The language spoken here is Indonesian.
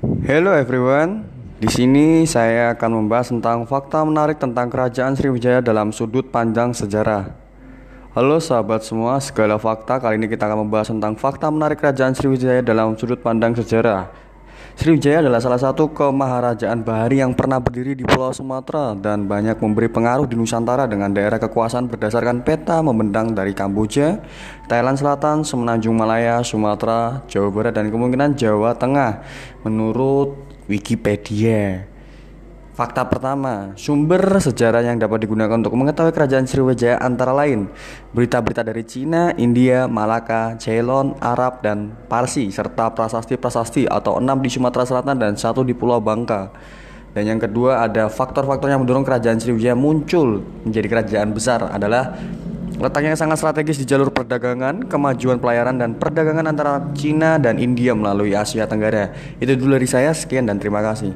Hello everyone. Di sini saya akan membahas tentang fakta menarik tentang Kerajaan Sriwijaya dalam sudut pandang sejarah. Halo sahabat semua, segala fakta kali ini kita akan membahas tentang fakta menarik Kerajaan Sriwijaya dalam sudut pandang sejarah. Sriwijaya adalah salah satu kemaharajaan bahari yang pernah berdiri di Pulau Sumatera dan banyak memberi pengaruh di Nusantara dengan daerah kekuasaan berdasarkan peta membentang dari Kamboja, Thailand Selatan, Semenanjung Malaya, Sumatera, Jawa Barat dan kemungkinan Jawa Tengah menurut Wikipedia. Fakta pertama, sumber sejarah yang dapat digunakan untuk mengetahui kerajaan Sriwijaya antara lain berita-berita dari Cina, India, Malaka, Ceylon, Arab, dan Parsi, serta prasasti-prasasti atau enam di Sumatera Selatan dan satu di Pulau Bangka. Dan yang kedua ada faktor-faktor yang mendorong kerajaan Sriwijaya muncul menjadi kerajaan besar adalah letaknya yang sangat strategis di jalur perdagangan, kemajuan pelayaran dan perdagangan antara Cina dan India melalui Asia Tenggara. Itu dulu dari saya, sekian dan terima kasih.